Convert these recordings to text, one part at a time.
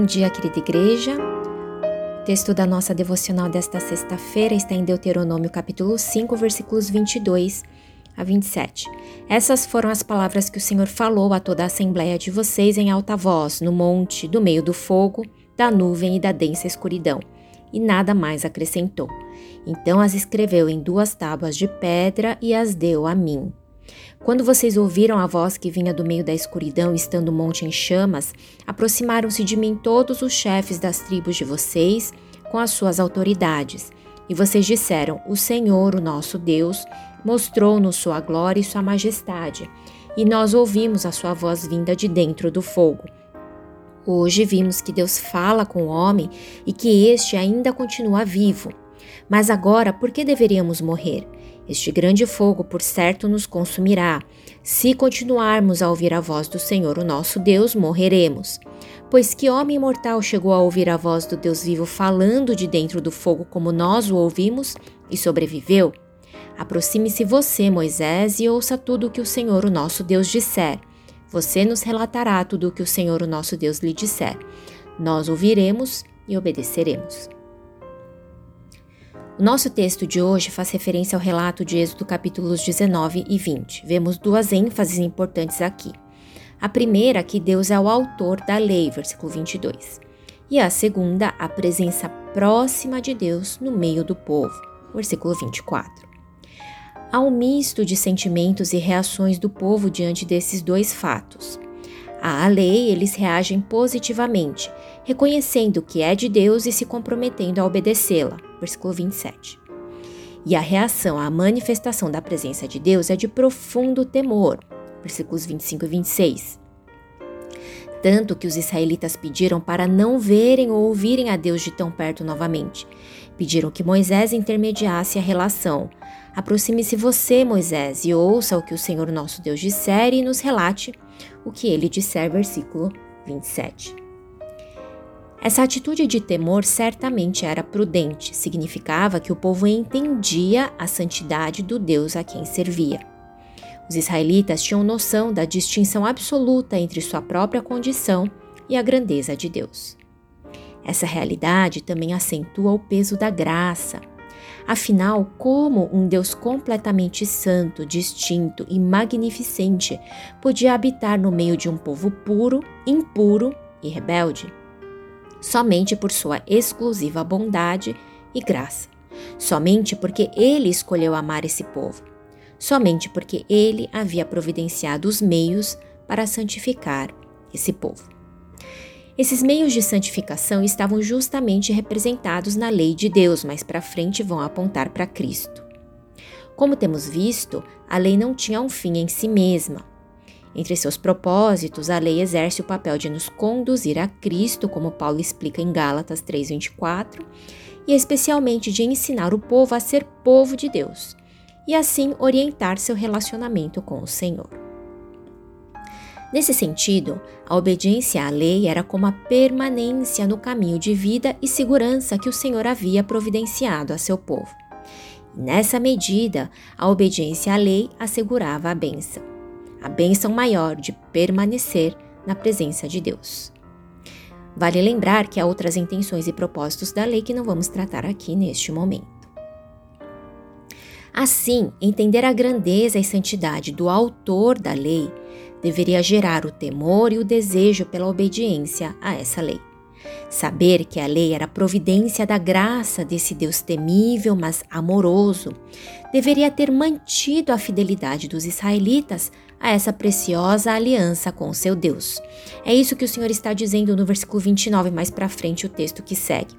Bom dia, querida igreja. O texto da nossa devocional desta sexta-feira está em Deuteronômio capítulo 5, versículos 22 a 27. Essas foram as palavras que o Senhor falou a toda a assembleia de vocês em alta voz, no monte, do meio do fogo, da nuvem e da densa escuridão. E nada mais acrescentou. Então as escreveu em duas tábuas de pedra e as deu a mim. Quando vocês ouviram a voz que vinha do meio da escuridão, estando o monte em chamas, aproximaram-se de mim todos os chefes das tribos de vocês, com as suas autoridades. E vocês disseram: O Senhor, o nosso Deus, mostrou-nos sua glória e sua majestade, e nós ouvimos a sua voz vinda de dentro do fogo. Hoje vimos que Deus fala com o homem e que este ainda continua vivo. Mas agora, por que deveríamos morrer? Este grande fogo, por certo, nos consumirá. Se continuarmos a ouvir a voz do Senhor, o nosso Deus, morreremos. Pois que homem mortal chegou a ouvir a voz do Deus vivo falando de dentro do fogo como nós o ouvimos e sobreviveu? Aproxime-se você, Moisés, e ouça tudo o que o Senhor, o nosso Deus, disser. Você nos relatará tudo o que o Senhor, o nosso Deus, lhe disser. Nós ouviremos e obedeceremos. Nosso texto de hoje faz referência ao relato de Êxodo capítulos 19 e 20. Vemos duas ênfases importantes aqui. A primeira, que Deus é o autor da lei, versículo 22. E a segunda, a presença próxima de Deus no meio do povo, versículo 24. Há um misto de sentimentos e reações do povo diante desses dois fatos. À lei, eles reagem positivamente, reconhecendo que é de Deus e se comprometendo a obedecê-la. Versículo 27. E a reação à manifestação da presença de Deus é de profundo temor. Versículos 25 e 26. Tanto que os israelitas pediram para não verem ou ouvirem a Deus de tão perto novamente. Pediram que Moisés intermediasse a relação. Aproxime-se você, Moisés, e ouça o que o Senhor nosso Deus disser e nos relate o que ele disser, versículo 27. Essa atitude de temor certamente era prudente, significava que o povo entendia a santidade do Deus a quem servia. Os israelitas tinham noção da distinção absoluta entre sua própria condição e a grandeza de Deus. Essa realidade também acentua o peso da graça, Afinal, como um Deus completamente santo, distinto e magnificente podia habitar no meio de um povo puro, impuro e rebelde? Somente por sua exclusiva bondade e graça. Somente porque ele escolheu amar esse povo. Somente porque ele havia providenciado os meios para santificar esse povo. Esses meios de santificação estavam justamente representados na lei de Deus, mas para frente vão apontar para Cristo. Como temos visto, a lei não tinha um fim em si mesma. Entre seus propósitos, a lei exerce o papel de nos conduzir a Cristo, como Paulo explica em Gálatas 3:24, e especialmente de ensinar o povo a ser povo de Deus, e assim orientar seu relacionamento com o Senhor. Nesse sentido, a obediência à lei era como a permanência no caminho de vida e segurança que o Senhor havia providenciado a seu povo. nessa medida, a obediência à lei assegurava a bênção, a bênção maior de permanecer na presença de Deus. Vale lembrar que há outras intenções e propósitos da lei que não vamos tratar aqui neste momento. Assim, entender a grandeza e santidade do autor da lei deveria gerar o temor e o desejo pela obediência a essa lei. Saber que a lei era providência da graça desse Deus temível, mas amoroso, deveria ter mantido a fidelidade dos israelitas a essa preciosa aliança com seu Deus. É isso que o Senhor está dizendo no versículo 29, mais para frente, o texto que segue.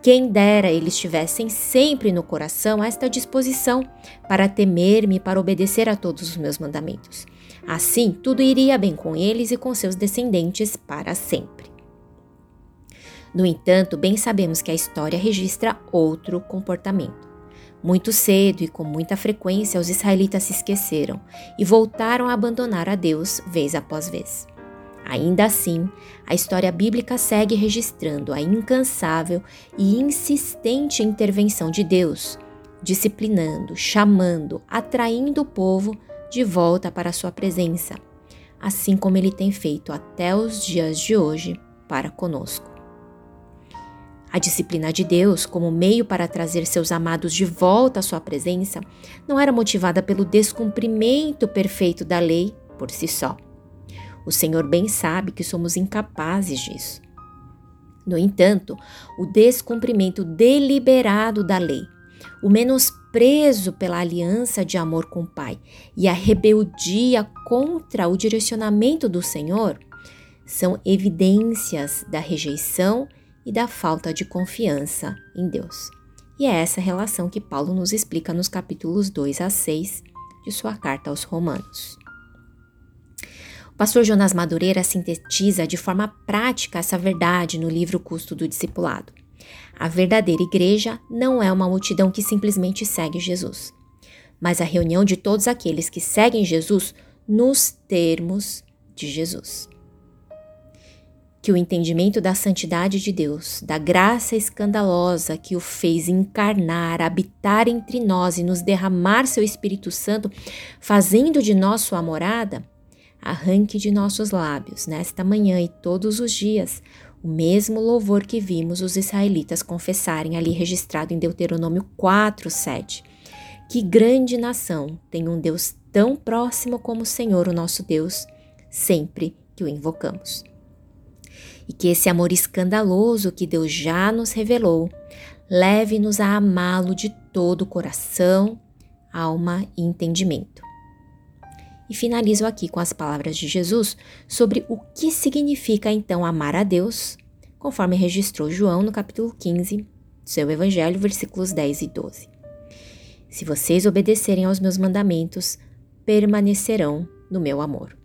Quem dera eles tivessem sempre no coração esta disposição para temer-me para obedecer a todos os meus mandamentos. Assim, tudo iria bem com eles e com seus descendentes para sempre. No entanto, bem sabemos que a história registra outro comportamento. Muito cedo e com muita frequência, os israelitas se esqueceram e voltaram a abandonar a Deus vez após vez. Ainda assim, a história bíblica segue registrando a incansável e insistente intervenção de Deus, disciplinando, chamando, atraindo o povo de volta para sua presença, assim como ele tem feito até os dias de hoje para conosco. A disciplina de Deus, como meio para trazer seus amados de volta à sua presença, não era motivada pelo descumprimento perfeito da lei por si só. O Senhor bem sabe que somos incapazes disso. No entanto, o descumprimento deliberado da lei, o menosprezo pela aliança de amor com o Pai e a rebeldia contra o direcionamento do Senhor são evidências da rejeição e da falta de confiança em Deus. E é essa relação que Paulo nos explica nos capítulos 2 a 6 de sua carta aos Romanos. O pastor Jonas Madureira sintetiza de forma prática essa verdade no livro Custo do Discipulado. A verdadeira igreja não é uma multidão que simplesmente segue Jesus, mas a reunião de todos aqueles que seguem Jesus nos termos de Jesus. Que o entendimento da santidade de Deus, da graça escandalosa que o fez encarnar, habitar entre nós e nos derramar seu Espírito Santo, fazendo de nós sua morada, arranque de nossos lábios, nesta manhã e todos os dias, o mesmo louvor que vimos os israelitas confessarem ali registrado em Deuteronômio 4, 7. Que grande nação tem um Deus tão próximo como o Senhor, o nosso Deus, sempre que o invocamos. E que esse amor escandaloso que Deus já nos revelou leve-nos a amá-lo de todo o coração, alma e entendimento e finalizo aqui com as palavras de Jesus sobre o que significa então amar a Deus, conforme registrou João no capítulo 15, seu Evangelho, versículos 10 e 12. Se vocês obedecerem aos meus mandamentos, permanecerão no meu amor.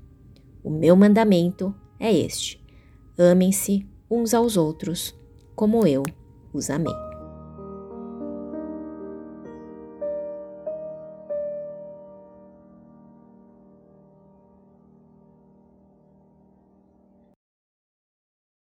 O meu mandamento é este: amem-se uns aos outros, como eu os amei.